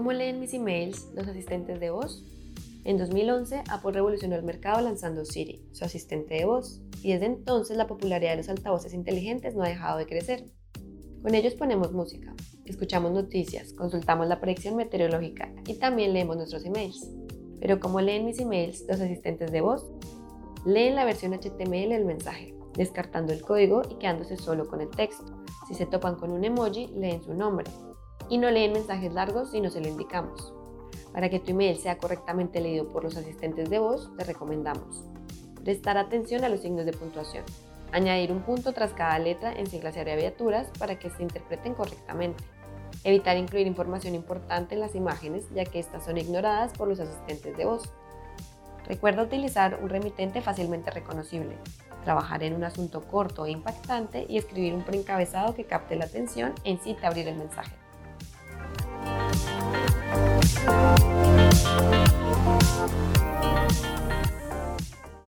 ¿Cómo leen mis emails los asistentes de voz? En 2011, Apple revolucionó el mercado lanzando Siri, su asistente de voz, y desde entonces la popularidad de los altavoces inteligentes no ha dejado de crecer. Con ellos ponemos música, escuchamos noticias, consultamos la predicción meteorológica y también leemos nuestros emails. Pero ¿cómo leen mis emails los asistentes de voz? Leen la versión HTML del mensaje, descartando el código y quedándose solo con el texto. Si se topan con un emoji, leen su nombre, y no leen mensajes largos si no se lo indicamos. Para que tu email sea correctamente leído por los asistentes de voz, te recomendamos prestar atención a los signos de puntuación, añadir un punto tras cada letra en siglas y abreviaturas para que se interpreten correctamente, evitar incluir información importante en las imágenes ya que estas son ignoradas por los asistentes de voz. Recuerda utilizar un remitente fácilmente reconocible, trabajar en un asunto corto e impactante y escribir un preencabezado que capte la atención e incite a abrir el mensaje.